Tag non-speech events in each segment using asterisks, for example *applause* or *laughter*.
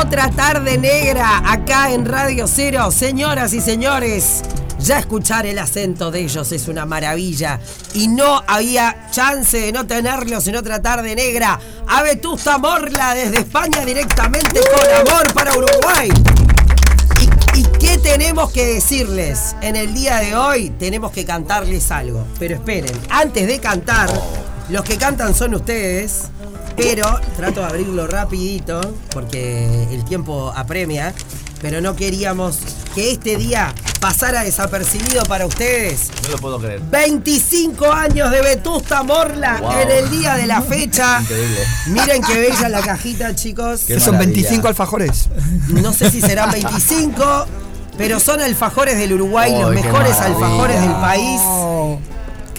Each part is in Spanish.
Otra tarde negra acá en Radio Cero. Señoras y señores, ya escuchar el acento de ellos es una maravilla. Y no había chance de no tenerlos en otra tarde negra. A Vetusta Morla desde España directamente con amor para Uruguay. ¿Y, y qué tenemos que decirles? En el día de hoy tenemos que cantarles algo. Pero esperen, antes de cantar, los que cantan son ustedes. Pero trato de abrirlo rapidito porque el tiempo apremia. Pero no queríamos que este día pasara desapercibido para ustedes. No lo puedo creer. 25 años de Vetusta Morla Wow. en el día de la fecha. Increíble. Miren qué bella la cajita, chicos. Qué Son maravilla. 25 alfajores. No sé si serán 25, pero son alfajores del Uruguay, los ¡Ay, qué mejores alfajores del país.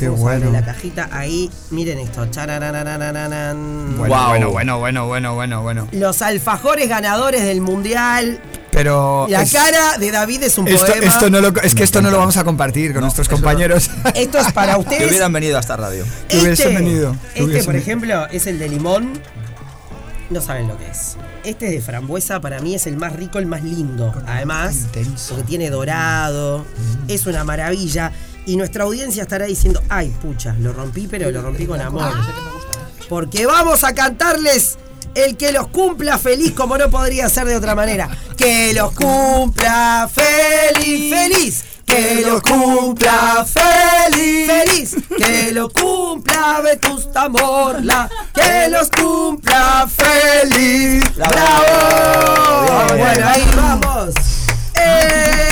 Qué Vamos a abrir bueno. la cajita ahí. Miren esto. Bueno, Wow. bueno, bueno, bueno, bueno, bueno, bueno. Los alfajores ganadores del mundial. Pero. La es- cara de David es un Esto, poema. esto no lo, es que esto no lo vamos a compartir con No, nuestros no. compañeros. *laughs* Esto es para Que ustedes. hubieran venido a esta radio. Que hubiesen venido, que Este, hubiesen por venido. ejemplo, es el de limón. No saben lo que es. Este es de frambuesa, para mí es el más rico, el más lindo. Además, porque tiene dorado, es una maravilla. Y nuestra audiencia estará diciendo, ay, pucha, lo rompí, pero lo rompí con amor. Porque vamos a cantarles el que los cumpla feliz como no podría ser de otra manera. Que los cumpla feliz, feliz. Que los cumpla feliz, feliz. Que lo cumpla Vetusta Morla. Que los cumpla feliz. Bravo. ¡Bravo! Bueno, ahí vamos. ¡Eh!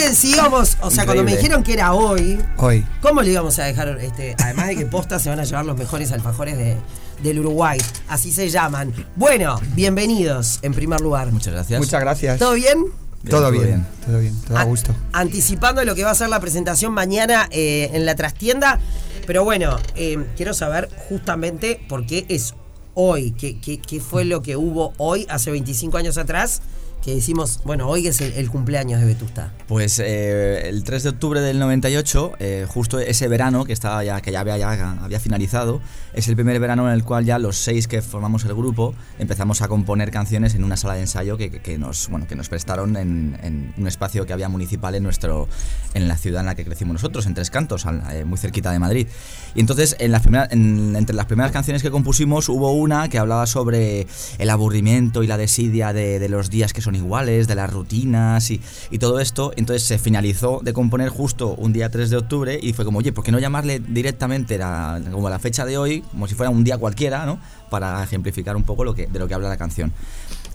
Miren si íbamos, o sea, cuando me dijeron que era hoy, Hoy. ¿Cómo le íbamos a dejar, este, además de que posta se van a llevar los mejores alfajores de- del Uruguay? Así se llaman. Bueno, bienvenidos en primer lugar. Muchas gracias. Muchas gracias. ¿Todo bien? Bien, todo bien, bien. todo bien, todo a A- gusto. Anticipando lo que va a ser la presentación mañana eh, en la trastienda. Pero bueno, eh, quiero saber justamente por qué es hoy. ¿Qué, qué, qué fue lo que hubo hoy, hace 25 años atrás? Que decimos, bueno, hoy es el, el cumpleaños de Vetusta. Pues eh, el 3 de octubre del 98, eh, justo ese verano que estaba ya que ya había, ya había finalizado, es el primer verano en el cual ya los seis que formamos el grupo empezamos a componer canciones en una sala de ensayo que, que- que nos bueno que nos prestaron en, en un espacio que había municipal en nuestro en la ciudad en la que crecimos nosotros, en Tres Cantos, al- eh, muy cerquita de Madrid. Y entonces en las primeras- en- entre las primeras canciones que compusimos hubo una que hablaba sobre el aburrimiento y la desidia de, de los días que son iguales, de las rutinas y, y todo esto. Entonces se finalizó de componer justo un día 3 de octubre y fue como, oye, ¿por qué no llamarle directamente la, como la fecha de hoy, como si fuera un día cualquiera, ¿no? Para ejemplificar un poco lo que, de lo que habla la canción.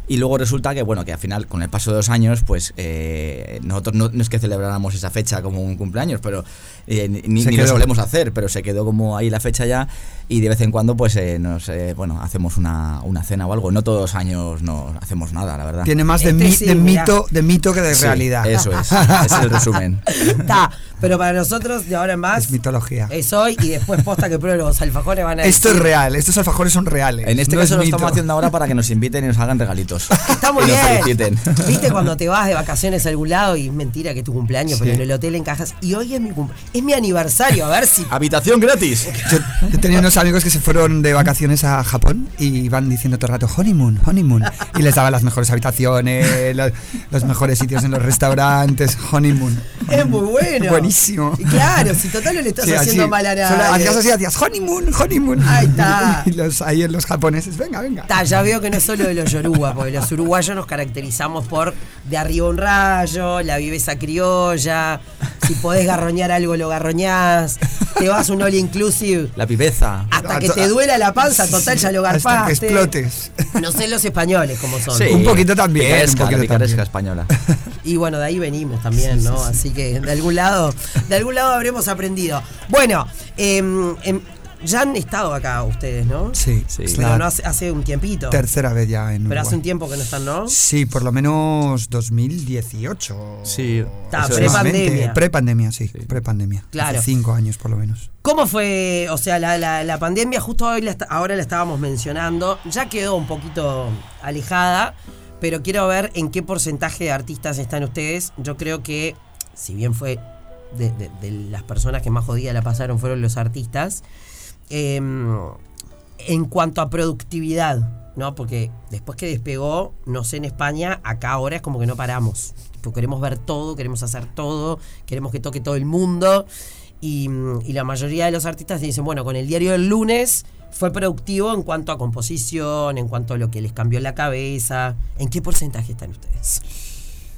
Y luego resulta que, bueno, que al final, con el paso de los años, pues eh, nosotros no, no es que celebráramos esa fecha como un cumpleaños, pero eh, ni, ni Se lo quedó. solemos hacer, pero se quedó como ahí la fecha ya y de vez en cuando, pues, eh, nos, eh, bueno, hacemos una, una cena o algo. No todos los años no hacemos nada, la verdad. Tiene más de, Este mi- sí, de mito, de mito que de Sí, realidad. Eso es, ese *laughs* es el resumen. Está, pero para nosotros de ahora en más Es mitología. es hoy y después posta que prueben los alfajores van a Esto es decir, real, estos alfajores son reales. En este no caso es lo mito. estamos haciendo ahora para que nos inviten y nos hagan regalitos. *laughs* Está muy y nos bien. feliciten. *laughs* ¿Viste cuando te vas de *laughs* vacaciones a algún lado y es mentira que es tu cumpleaños, pero Sí. en el hotel encajas? Y hoy es mi cum- es mi aniversario, a ver si. Habitación gratis. Yo, yo tenía unos amigos que se fueron de vacaciones a Japón y iban diciendo todo el rato honeymoon, honeymoon. Y les daban las mejores habitaciones, los, los mejores sitios en los restaurantes, honeymoon. Es muy bueno. Buenísimo. Y Claro, si total no le estás Sí, haciendo así. mal a nadie. Hacías honeymoon, honeymoon. Ahí está. *laughs* Y los, ahí en los japoneses, venga, venga. Ta, ya veo que no es solo de los yoruba, porque los uruguayos nos caracterizamos por de arriba un rayo, la viveza criolla, si podés garroñar algo lo garroñás, te vas un all inclusive La pibeza. hasta que te duela la panza, total ya lo Hasta que garpaste. explotes. No sé los españoles cómo son. Un poquito también, Picaresca, un poquito la picaresca también. española. Y bueno, de ahí venimos también, ¿no? Así que de algún lado, *laughs* de algún lado habremos aprendido. Bueno, em, em, ya han estado acá ustedes, ¿no? Sí, Sí. Pero no hace, hace un tiempito. tercera vez ya en Pero hace un tiempo que no están, ¿no? Sí, por lo menos 2018. Sí, Ta, eso es. pre-pandemia. Pre-pandemia, sí, pre-pandemia. Claro. Hace cinco años por lo menos. ¿Cómo fue, o sea, la, la- la pandemia, justo hoy la ahora la estábamos mencionando, ya quedó un poquito alejada, pero quiero ver en qué porcentaje de artistas están ustedes. Yo creo que, si bien fue de, las personas que más jodida la pasaron fueron los artistas, em, en cuanto a productividad, ¿no? Porque después que despegó, no sé en España, acá ahora es como que no paramos. Tipo, queremos ver todo, queremos hacer todo, queremos que toque todo el mundo. Y, y la mayoría de los artistas dicen, bueno, con el diario del lunes fue productivo en cuanto a composición, en cuanto a lo que les cambió la cabeza. ¿En qué porcentaje están ustedes?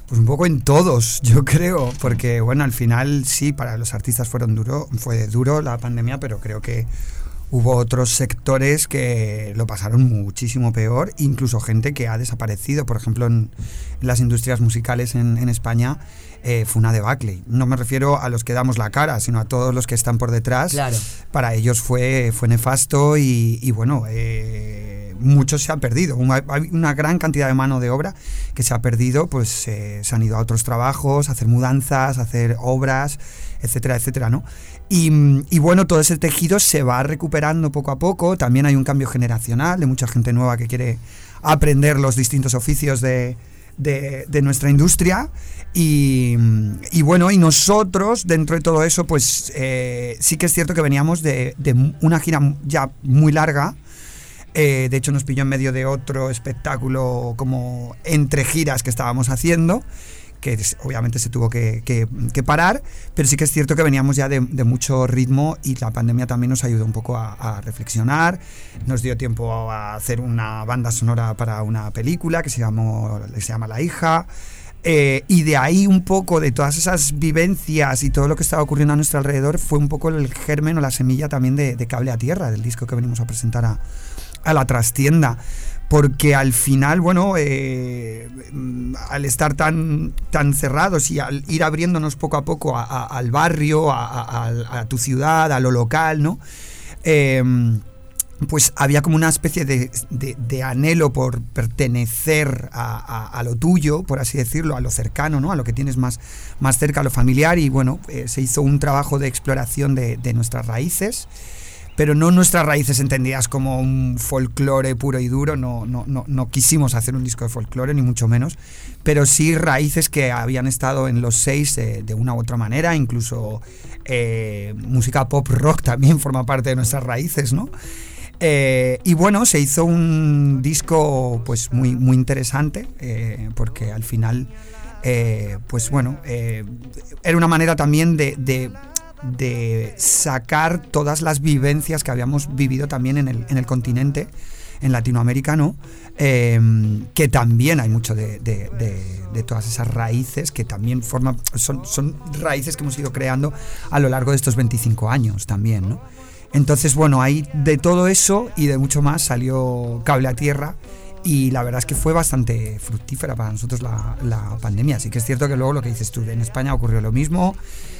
Pues un poco en todos, *laughs* yo creo, porque bueno, al final sí, para los artistas fueron duro, fue duro la pandemia, pero creo que hubo otros sectores que lo pasaron muchísimo peor, incluso gente que ha desaparecido, por ejemplo, en, las industrias musicales en, en España eh, fue una debacle. No me refiero a los que damos la cara, sino a todos los que están por detrás. Claro. Para ellos fue, fue nefasto y, y bueno, eh, mucho se ha perdido. Una, hay una gran cantidad de mano de obra que se ha perdido, pues eh, se han ido a otros trabajos, a hacer mudanzas, a hacer obras, etcétera, etcétera, ¿no? Y, y, bueno, todo ese tejido se va recuperando poco a poco. También hay un cambio generacional de mucha gente nueva que quiere aprender los distintos oficios de, de, de nuestra industria. Y, y, bueno, y nosotros, dentro de todo eso, pues eh, sí que es cierto que veníamos de, de una gira ya muy larga. Eh, de hecho, nos pilló en medio de otro espectáculo como entre giras que estábamos haciendo que obviamente se tuvo que, que, parar, pero sí que es cierto que veníamos ya de, mucho ritmo y la pandemia también nos ayudó un poco a, a, reflexionar, nos dio tiempo a hacer una banda sonora para una película que se, llamó, se llama La hija. Eh, y de ahí un poco, de todas esas vivencias y todo lo que estaba ocurriendo a nuestro alrededor, fue un poco el germen o la semilla también de, de Cable a Tierra, del disco que venimos a presentar a, a la trastienda porque al final, bueno, eh, al estar tan, tan cerrados y al ir abriéndonos poco a poco al barrio, a, tu ciudad, a lo local, ¿no? Eh, pues había como una especie de, anhelo por pertenecer a, lo tuyo, por así decirlo, a lo cercano, ¿no? A lo que tienes más, más cerca, a lo familiar, y bueno, eh, se hizo un trabajo de exploración de nuestras raíces pero no nuestras raíces entendidas como un folclore puro y duro, no, no, no, no quisimos hacer un disco de folclore, ni mucho menos, pero sí raíces que habían estado en los seis eh, de una u otra manera, incluso eh, música pop rock también forma parte de nuestras raíces, ¿no? Eh, y bueno, se hizo un disco pues muy, muy interesante, porque al final, pues bueno, era una manera también de de sacar todas las vivencias que habíamos vivido también en el, en el continente, en Latinoamérica, ¿no? Eh, que también hay mucho de, de, todas esas raíces que también forman, son, son raíces que hemos ido creando a lo largo de estos 25 años también, ¿no? Entonces, bueno, ahí de todo eso y de mucho más salió Cable a Tierra y la verdad es que fue bastante fructífera para nosotros la, la pandemia. Así que es cierto que luego lo que dices tú, en España ocurrió lo mismo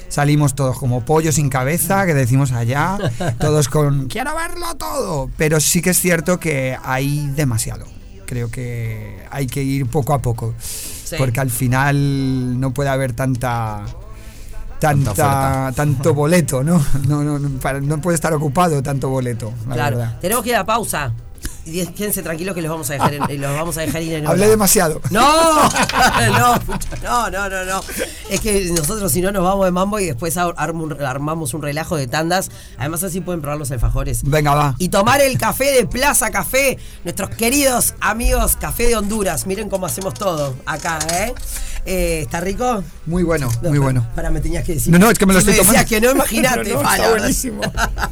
salimos todos como pollos sin cabeza, que decimos allá, todos con quiero verlo todo, pero sí que es cierto que hay demasiado. Creo que hay que ir poco a poco, sí. porque al final no puede haber tanta tanta, tanto boleto, ¿no? *laughs* No, no, no, para, no puede estar ocupado tanto boleto. claro, verdad. tenemos que ir a pausa y quédense tranquilos que los vamos a dejar en, los vamos a dejar ir en Hablé demasiado. No, *laughs* no, no, no, no. Es que nosotros si no nos vamos de mambo y después armamos un relajo de tandas. Además así pueden probar los alfajores. Venga, va. Y tomar el café de Plaza Café, nuestros queridos amigos Café de Honduras. Miren cómo hacemos todo acá, ¿eh? Eh ¿Está rico? Muy bueno, no, muy bueno. Para, me tenías que decir. No, no, es que me lo si estoy me tomando. que no, imagínate. no, no, está buenísimo.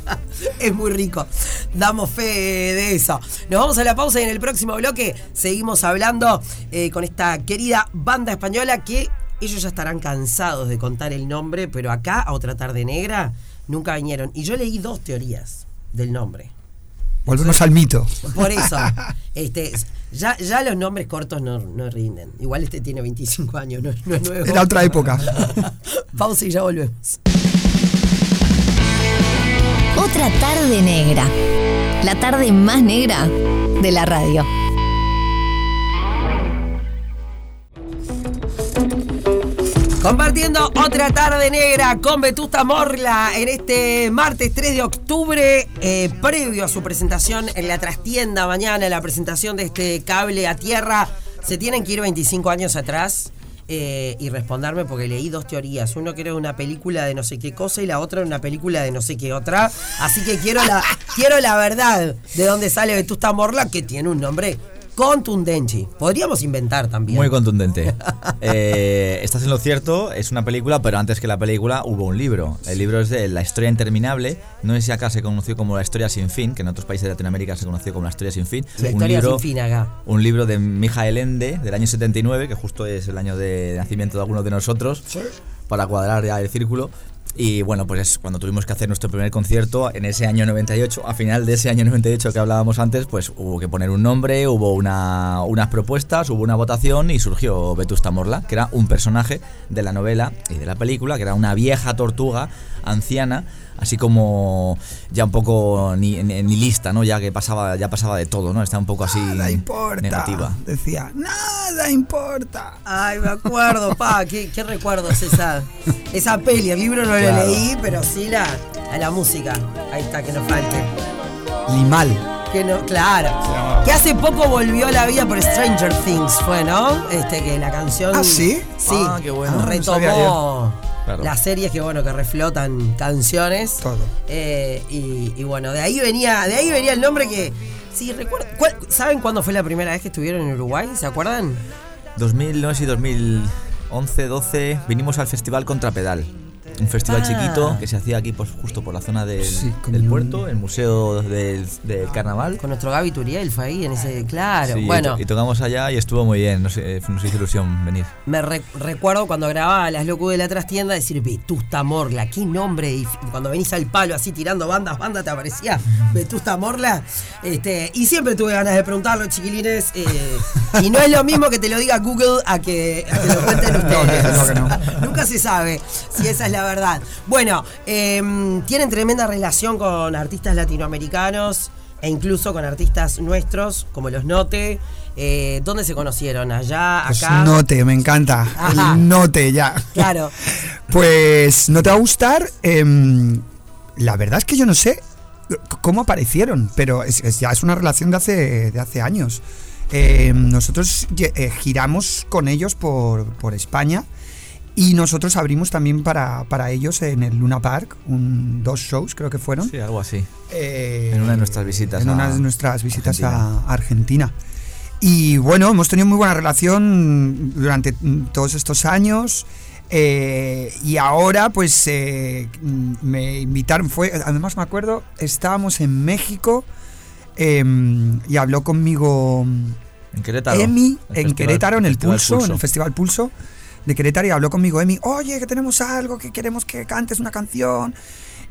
*laughs* es muy rico. Damos fe de eso. Nos vamos a la pausa y en el próximo bloque seguimos hablando eh, con esta querida banda española que ellos ya estarán cansados de contar el nombre, pero acá a otra tarde negra nunca vinieron. Y yo leí dos teorías del nombre. Volvemos al mito. Por eso, *laughs* este, ya, ya los nombres cortos no, no, rinden. Igual este tiene 25 años, no, no es nuevo. Era otra época. *laughs* Pausa y ya volvemos. Otra tarde negra. La tarde más negra de la radio. Compartiendo otra tarde negra con Vetusta Morla en este martes 3 de octubre, eh, previo a su presentación en la trastienda mañana, la presentación de este cable a tierra. Se tienen que ir 25 años atrás. eh, y responderme porque leí dos teorías. Uno que era una película de no sé qué cosa y la otra una película de no sé qué otra. Así que quiero la, *laughs* quiero la verdad de dónde sale Vetusta Morla, que tiene un nombre contundente. Podríamos inventar también. Muy contundente. *laughs* Eh, estás en lo cierto, es una película, pero antes que la película hubo un libro. El libro es de La historia interminable. No sé si acá se conoció como La historia sin fin, que en otros países de Latinoamérica se conoció como La historia sin fin. La un historia libro, sin fin acá. Un libro de Mijael Ende del año 79, que justo es el año de nacimiento de algunos de nosotros, para cuadrar ya el círculo. Y bueno, pues es cuando tuvimos que hacer nuestro primer concierto en ese año 98, a final de ese año 98 que hablábamos antes, pues hubo que poner un nombre, hubo una, unas propuestas, hubo una votación y surgió Vetusta Morla, que era un personaje de la novela y de la película, que era una vieja tortuga anciana así como ya un poco ni, ni, ni lista, ¿no? Ya que pasaba, ya pasaba de todo, ¿no? Está un poco así Nada importa. negativa. Decía, nada importa. Ay, me acuerdo, pa, qué, qué recuerdos esa, esa peli. El libro no Claro. lo leí, pero sí la, a la música. Ahí está, que nos falte. Limal. Que no, claro. Que hace poco volvió a la vida por Stranger Things, fue, ¿no? Este, que la canción. ¿Ah, sí? Sí. Ah, qué bueno. no Retomó Claro. las series que, bueno, que reflotan canciones. Todo. Eh, y, y bueno, de ahí venía, de ahí venía el nombre que. Sí, recuerdo. ¿cuál- ¿Saben cuándo fue la primera vez que estuvieron en Uruguay? ¿Se acuerdan? 2000, no sé si 2011, 12, vinimos al Festival Contrapedal. Un festival Ah. chiquito que se hacía aquí pues, justo por la zona del, Sí, como del un- puerto, el museo del, del carnaval. Con nuestro Gaby Turiel fue ahí en ese. Claro. Sí, bueno, y, tocamos allá y estuvo muy bien, nos, eh, nos hizo ilusión venir. me re- recuerdo cuando grababa Las Locus de la Trastienda decir Vetusta Morla, qué nombre. Y cuando venís al palo así tirando bandas, bandas, te aparecía *laughs* Vetusta Morla. Este, y siempre tuve ganas de preguntarlo, chiquilines. eh, y no es lo mismo que te lo diga Google a que, a que lo cuenten ustedes. *laughs* no, que no. Nunca se sabe si esa es la verdad. Bueno, em, tienen tremenda relación con artistas latinoamericanos e incluso con artistas nuestros, como los Note. Eh, ¿Dónde se conocieron? ¿Allá? ¿Acá? note, me encanta. Ajá. El note ya. Claro. *laughs* Pues no te va a gustar. Em, la verdad es que yo no sé cómo aparecieron, pero es, es- ya es una relación de hace, de hace años. Em, nosotros eh, giramos con ellos por, por España y nosotros abrimos también para, para ellos en el Luna Park, un, dos shows creo que fueron. Sí, algo así. Eh, En una de nuestras visitas En a una de nuestras visitas Argentina. a Argentina. Y bueno, hemos tenido muy buena relación durante todos estos años. eh, y ahora, pues eh, me invitaron. Fue, además, me acuerdo, estábamos en México em, y habló conmigo En Querétaro. Emi en Querétaro, en el Festival Pulso, en el Festival Pulso de y habló conmigo Emi, oye, que tenemos algo, que queremos que cantes una canción.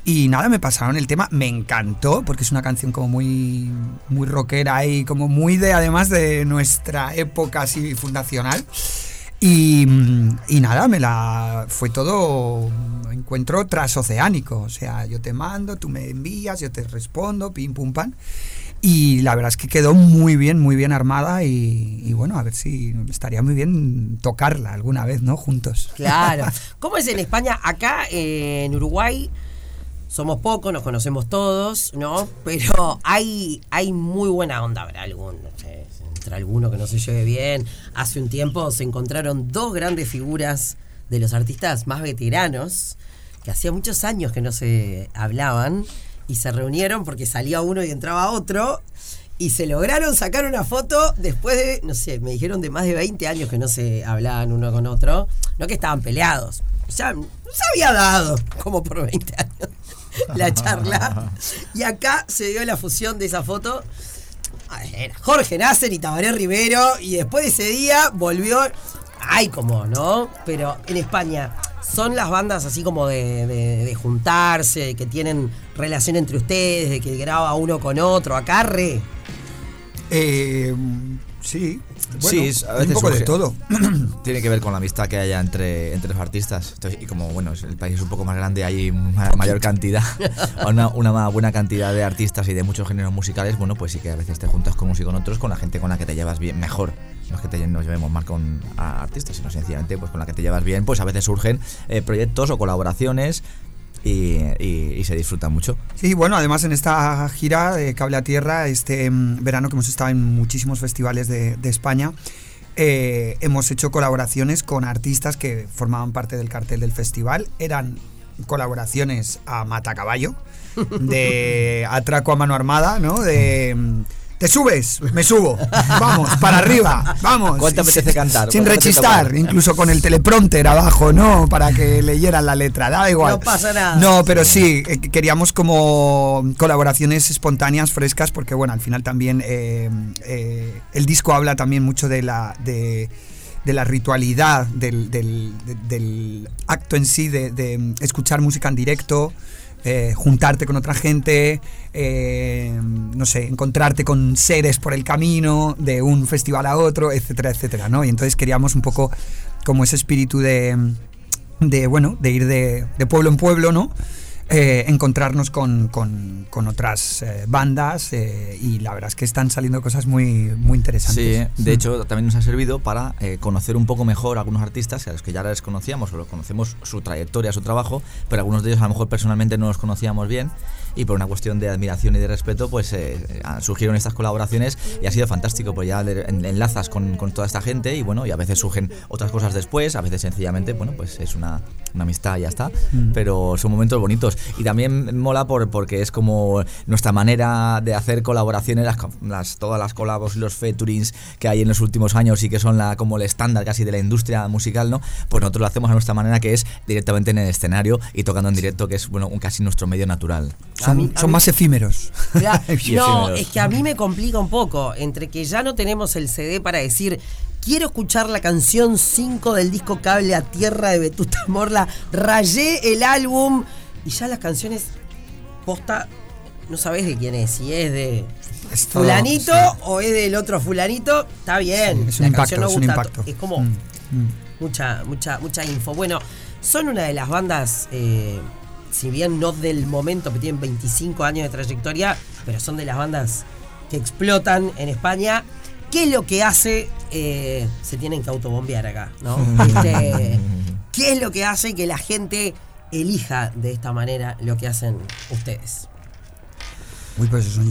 Y nada, me pasaron el tema, me encantó, porque es una canción como muy, muy rockera y como muy de, además, de nuestra época así fundacional. Y, mm, y nada, me la fue todo encuentro transoceánico. O sea, yo te mando, tú me envías, yo te respondo, pim pum pam. Y la verdad es que quedó muy bien, muy bien armada. Y, y bueno, a ver si estaría muy bien tocarla alguna vez, ¿no? Juntos. Claro. *laughs* ¿Cómo es en España? Acá eh, en Uruguay somos pocos, nos conocemos todos, ¿no? Pero hay, hay muy buena onda, habrá algún, no sé, entre alguno que no se lleve bien. Hace un tiempo se encontraron dos grandes figuras de los artistas más veteranos, que hacía muchos años que no se hablaban, y se reunieron porque salía uno y entraba otro. Y se lograron sacar una foto después de, no sé, me dijeron de más de 20 años que no se hablaban uno con otro. No que estaban peleados. O sea, no se había dado como por 20 años *laughs* la charla. Y acá se dio la fusión de esa foto. Jorge Nasser y Tabaré Rivero. Y después de ese día volvió. Ay, como, ¿no? Pero en España son las bandas así como de, de- de juntarse, que tienen relación entre ustedes, de que graba uno con otro. Acá re. Eh, sí, bueno, Sí, es- a un veces poco de todo. *clears throat* Tiene que ver con la amistad que haya entre, entre los artistas. Entonces, y como bueno, el país es un poco más grande, hay una mayor cantidad, *laughs* una, una más buena cantidad de artistas y de muchos géneros musicales, bueno, pues sí que a veces te juntas con unos y con otros, con la gente con la que te llevas bien, mejor. No es que te, nos llevemos mal con a artistas, sino sencillamente pues con la que te llevas bien, pues a veces surgen eh, proyectos o colaboraciones y, y- y se disfruta mucho. Sí, bueno, además en esta gira de Cable a Tierra, este mm, verano que hemos estado en muchísimos festivales de, de España, eh, hemos hecho colaboraciones con artistas que formaban parte del cartel del festival. Eran colaboraciones a matacaballo, de *laughs* atraco a mano armada, ¿no? De mm, te subes, me subo, vamos, para arriba, vamos. ¿Cuánto apetece cantar? Sin ¿Cuánto apetece rechistar, incluso con el teleprompter abajo, ¿no? Para que leyeran la letra, da igual. No pasa nada. No, pero sí, eh, queríamos como colaboraciones espontáneas, frescas, porque bueno, al final también eh, eh, el disco habla también mucho de la... De, de la ritualidad del, del- de- del acto en sí, de, de escuchar música en directo, eh, juntarte con otra gente, eh, no sé, encontrarte con seres por el camino, de un festival a otro, etcétera, etcétera, ¿no? Y entonces queríamos un poco como ese espíritu de, de bueno, de ir de, de pueblo en pueblo, ¿no? Eh, encontrarnos con, con- con otras eh, bandas eh, y la verdad es que están saliendo cosas muy, muy interesantes. Sí, de hecho también nos ha servido para eh, conocer un poco mejor a algunos artistas a los que ya les conocíamos o los conocemos su trayectoria, su trabajo, pero algunos de ellos a lo mejor personalmente no los conocíamos bien y por una cuestión de admiración y de respeto pues eh, eh, surgieron estas colaboraciones y ha sido fantástico, pues ya enlazas con, con toda esta gente y bueno, y a veces surgen otras cosas después, a veces sencillamente, bueno, pues es una, una amistad y ya está, pero son momentos bonitos y también mola por, porque es como nuestra manera de hacer colaboraciones, las, co- las- todas las colabos y los featurings que hay en los últimos años y que son la, como el estándar casi de la industria musical, ¿no? Pues nosotros lo hacemos a nuestra manera que es directamente en el escenario y tocando en directo, que es bueno, un, casi nuestro medio natural. Son, mí- más *laughs* efímeros. No, efímeros. es que a mí me complica un poco. Entre que ya no tenemos el CD para decir, quiero escuchar la canción 5 del disco Cable a Tierra de Betuta Morla, rayé el álbum y ya las canciones posta, no sabes de quién es, si es de Es todo, fulanito sí. o es del otro fulanito, está bien. es un la canción impacto, no es un gusta, impacto. es como Mm, mm. mucha, mucha, mucha info. Bueno, son una de las bandas, eh, si bien no del momento, que tienen 25 años de trayectoria, pero son de las bandas que explotan en España. ¿Qué es lo que hace? eh, se tienen que autobombear acá, ¿no? *laughs* Este, ¿Qué es lo que hace que la gente elija de esta manera lo que hacen ustedes? Uy, pues eso,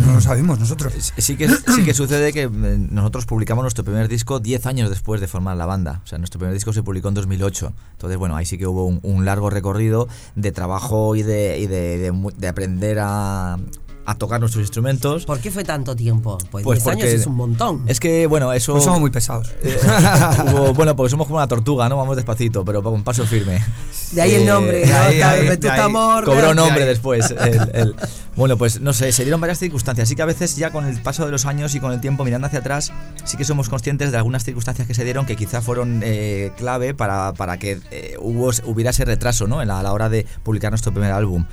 no lo sabemos nosotros. Sí que, sí que sucede que eh, nosotros publicamos nuestro primer disco 10 años después de formar la banda. O sea, nuestro primer disco se publicó en 2008. Entonces, bueno, ahí sí que hubo un, un largo recorrido de trabajo y de, y de, de mu- de aprender a, a tocar nuestros instrumentos. ¿Por qué fue tanto tiempo? Pues, Pues 10 años porque- es un montón. Es que, bueno, eso... Pues somos muy pesados. *laughs* eh, hubo- bueno, porque somos como una tortuga, ¿no? Vamos despacito, pero con paso firme. de ahí el Eh, nombre, de ¿no? ahí, ahí, de de ahí. Morla. Cobró nombre ahí. después. *laughs* el- el- bueno, pues no sé, se dieron varias circunstancias. Así que a veces ya con el paso de los años y con el tiempo mirando hacia atrás, sí que somos conscientes de algunas circunstancias que se dieron que quizá fueron eh, clave para, para que eh, hubo, hubiera ese retraso ¿no? en la, a la hora de publicar nuestro primer álbum.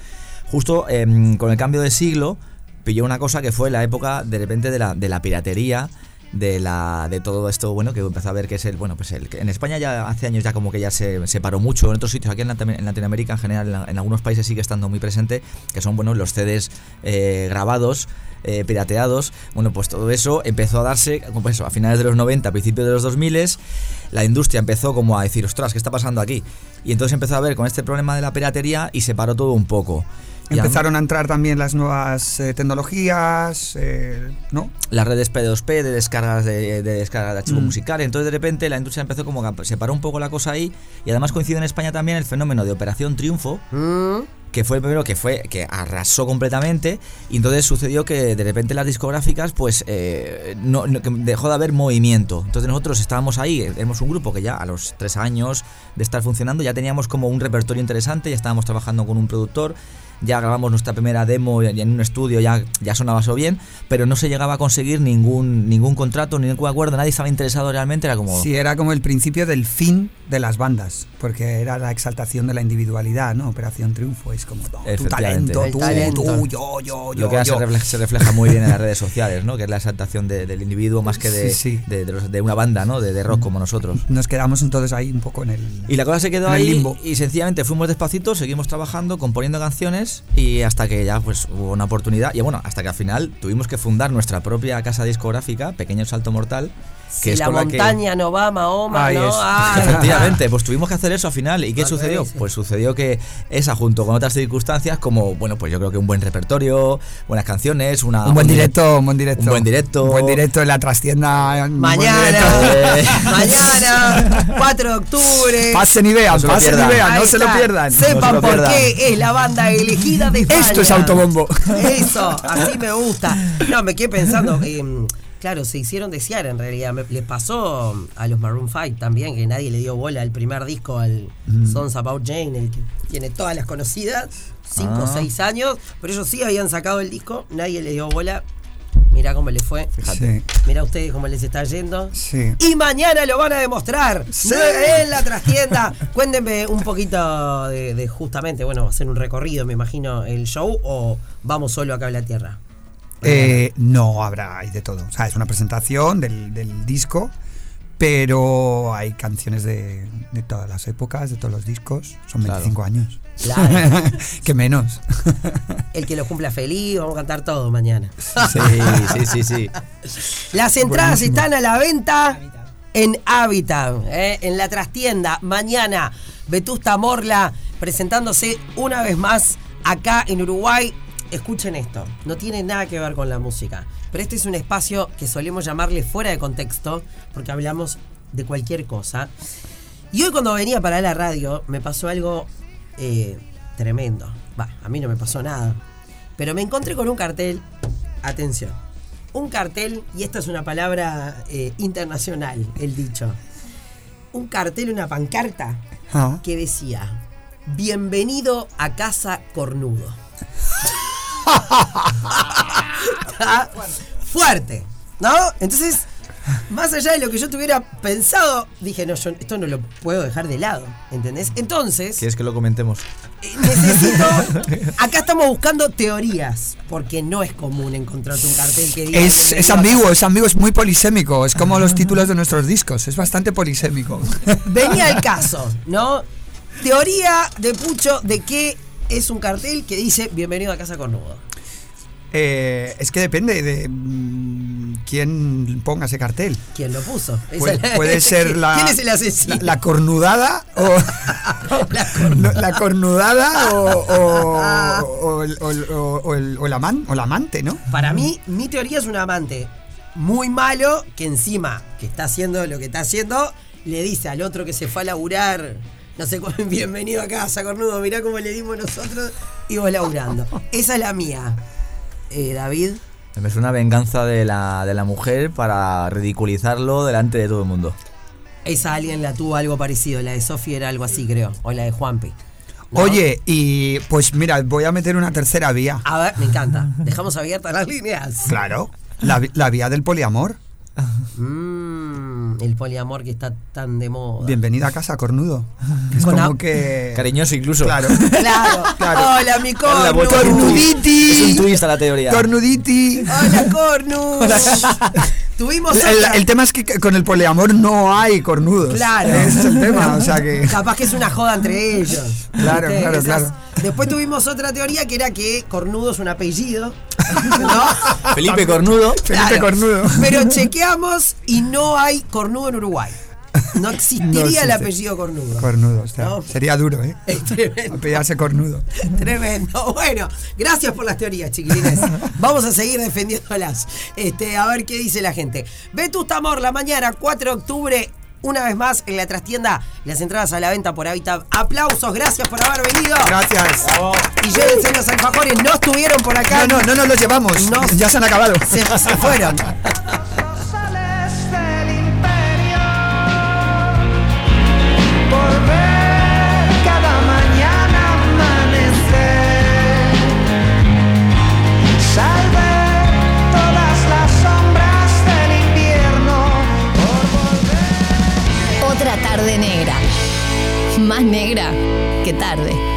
Justo em, con el cambio de siglo, pilló una cosa que fue la época de repente de la, de la piratería de la de todo esto bueno que empezó a ver que es el bueno pues el en España ya hace años ya como que ya se, se paró mucho en otros sitios aquí en, Latino- en Latinoamérica en general en, algunos países sigue estando muy presente que son bueno los CDs eh, grabados eh, pirateados. Bueno pues todo eso empezó a darse pues a finales de los 90 a principios de los 2000 la industria empezó como a decir ostras qué está pasando aquí y entonces empezó a ver con este problema de la piratería y se paró todo un poco Empezaron a entrar también las nuevas eh, tecnologías, eh, ¿no? las redes P2P de descargas de, de descarga de archivos Mm. musicales. Entonces de repente la industria empezó como que se paró un poco la cosa ahí y además coincidió en España también el fenómeno de Operación Triunfo, Mm, que fue el primero que fue que arrasó completamente y entonces sucedió que de repente las discográficas pues eh, no, no- dejó de haber movimiento entonces nosotros estábamos ahí éramos un grupo que ya a los tres años de estar funcionando ya teníamos como un repertorio interesante ya estábamos trabajando con un productor ya grabamos nuestra primera demo y en un estudio ya, ya sonaba eso bien, pero no se llegaba a conseguir ningún, ningún contrato, ningún acuerdo, nadie estaba interesado realmente, era como... Sí, era como el principio del fin de las bandas, porque era la exaltación de la individualidad, ¿no? Operación Triunfo, es como no, tu Efectivamente. talento, tú, talento. tú, yo, yo, yo. Lo que ahora se yo. refleja, se refleja muy bien en las *laughs* redes sociales, ¿no? Que es la exaltación de- del individuo más que de, Sí, sí. de, de los- de una banda, ¿no? De, de rock como nosotros. Nos quedamos entonces ahí un poco en el... Y la cosa se quedó ahí limbo. y sencillamente fuimos despacito, seguimos trabajando, componiendo canciones y hasta que ya pues hubo una oportunidad. Y bueno, hasta que al final tuvimos que fundar nuestra propia casa discográfica, Pequeño Salto Mortal, Si es la con que- montaña no va, Mahoma, Ahí ¿no? es. Ah, *laughs* Efectivamente, pues tuvimos que hacer eso al final. ¿Y qué sucedió? sí. Pues sucedió que esa, junto con otras circunstancias, como, bueno, pues yo creo que un buen repertorio, buenas canciones, una. un buen directo, un buen directo. Un buen directo. Un buen directo en la trastienda. Mañana, *laughs* mañana, 4 de octubre. Pasen y vean, No se lo pasen y vean, no se lo pierdan. Se- Sepan por qué es la banda elegida de España. Esto es autobombo. Eso, así me gusta. No, me quedé pensando. eh, claro, se hicieron desear en realidad. Me- les pasó a los Maroon 5 también, que nadie le dio bola al primer disco, al Mm. Songs About Jane, el que tiene todas las conocidas, 5 o Ah. 6 años. Pero ellos sí habían sacado el disco, nadie le dio bola. Mirá cómo les fue. Sí, Mirá ustedes cómo les está yendo. sí. Y mañana lo van a demostrar Sí. en la trastienda. *laughs* Cuéntenme un poquito de, de justamente, bueno, hacer un recorrido, me imagino, el show o vamos solo acá a la tierra. Eh, no habrá, hay de todo. O sea, es una presentación del, del disco, pero hay canciones de, de todas las épocas, de todos los discos. Son Claro. 25 años. Claro. *laughs* que menos. *laughs* El que lo cumpla feliz, vamos a cantar todo mañana. Sí, sí, sí, sí. Las entradas Buenísimo. están a la venta en Habitat, ¿eh? en la trastienda. Mañana, Vetusta Morla presentándose una vez más acá en Uruguay. Escuchen esto, no tiene nada que ver con la música, pero este es un espacio que solemos llamarle fuera de contexto, porque hablamos de cualquier cosa. Y hoy cuando venía para la radio me pasó algo eh, tremendo. Va, a mí no me pasó nada. Pero me encontré con un cartel, atención, un cartel, y esta es una palabra eh, internacional, el dicho. Un cartel, una pancarta Ah. que decía, bienvenido a casa cornudo. *laughs* Fuerte, ¿no? Entonces, más allá de lo que yo tuviera pensado, dije, no, yo esto no lo puedo dejar de lado, ¿entendés? Entonces, ¿Quieres que lo comentemos? eh, necesito. Acá estamos buscando teorías, porque no es común encontrarte un cartel que diga. Es, es "Bienvenido a ambiguo, casa". es ambiguo, es muy polisémico. Es como los títulos de nuestros discos. Es bastante polisémico. Venía el caso, ¿no? Teoría de Pucho de que es un cartel que dice bienvenido a casa cornudo. Eh, es que depende de mm, quién ponga ese cartel. ¿Quién lo puso? Puede, *laughs* ser la, ¿Quién es el asesino? la, la cornudada *laughs* o La cornudada o, o, *laughs* el, o o- o el- o el aman- o el amante, ¿no? Para mí, mi teoría es un amante muy malo que encima, que está haciendo lo que está haciendo, le dice al otro que se fue a laburar, no sé cuál, *laughs* bienvenido a casa, cornudo, mirá cómo le dimos nosotros y vos laburando. Esa es la mía. Eh, David, Me suena venganza de la, de la mujer para ridiculizarlo delante de todo el mundo. esa alguien la tuvo algo parecido, la de Sofía era algo así, creo, o la de Juanpi. ¿no? Oye, y pues mira, voy a meter una tercera vía. A ver, me encanta. Dejamos abiertas las líneas. Claro. La, la vía del poliamor. Mm, el poliamor que está tan de moda. Bienvenida a casa, cornudo. *laughs* Es Con como que. Cariñoso incluso. *laughs* Claro. Claro. Claro. Hola, mi cornu. Cornuditi. Es un twist a la teoría. Cornuditi. Hola, cornu. *laughs* Tuvimos El, tema es que con el poliamor no hay cornudos. Claro. Ese es el tema, o sea que. Capaz que es una joda entre ellos. Claro, claro, claro. Después tuvimos otra teoría que era que cornudo es un apellido. ¿No? Felipe Cornudo. Felipe Claro. Cornudo. Pero chequeamos y no hay cornudo en Uruguay. No existiría el apellido cornudo. Cornudo, o sea, No. sería duro, ¿eh? Es tremendo. Apellarse cornudo. Tremendo. Bueno, gracias por las teorías, chiquilines. Vamos a seguir defendiéndolas. Este, a ver qué dice la gente. Vetusta la mañana, 4 de octubre. Una vez más en la trastienda, las entradas a la venta por Habitat. Aplausos, gracias por haber venido. Gracias. Y llévense los alfajores, no estuvieron por acá. No, no, no nos los llevamos. Ya se han acabado. Se, se fueron. *laughs* tarde negra. Más negra que tarde.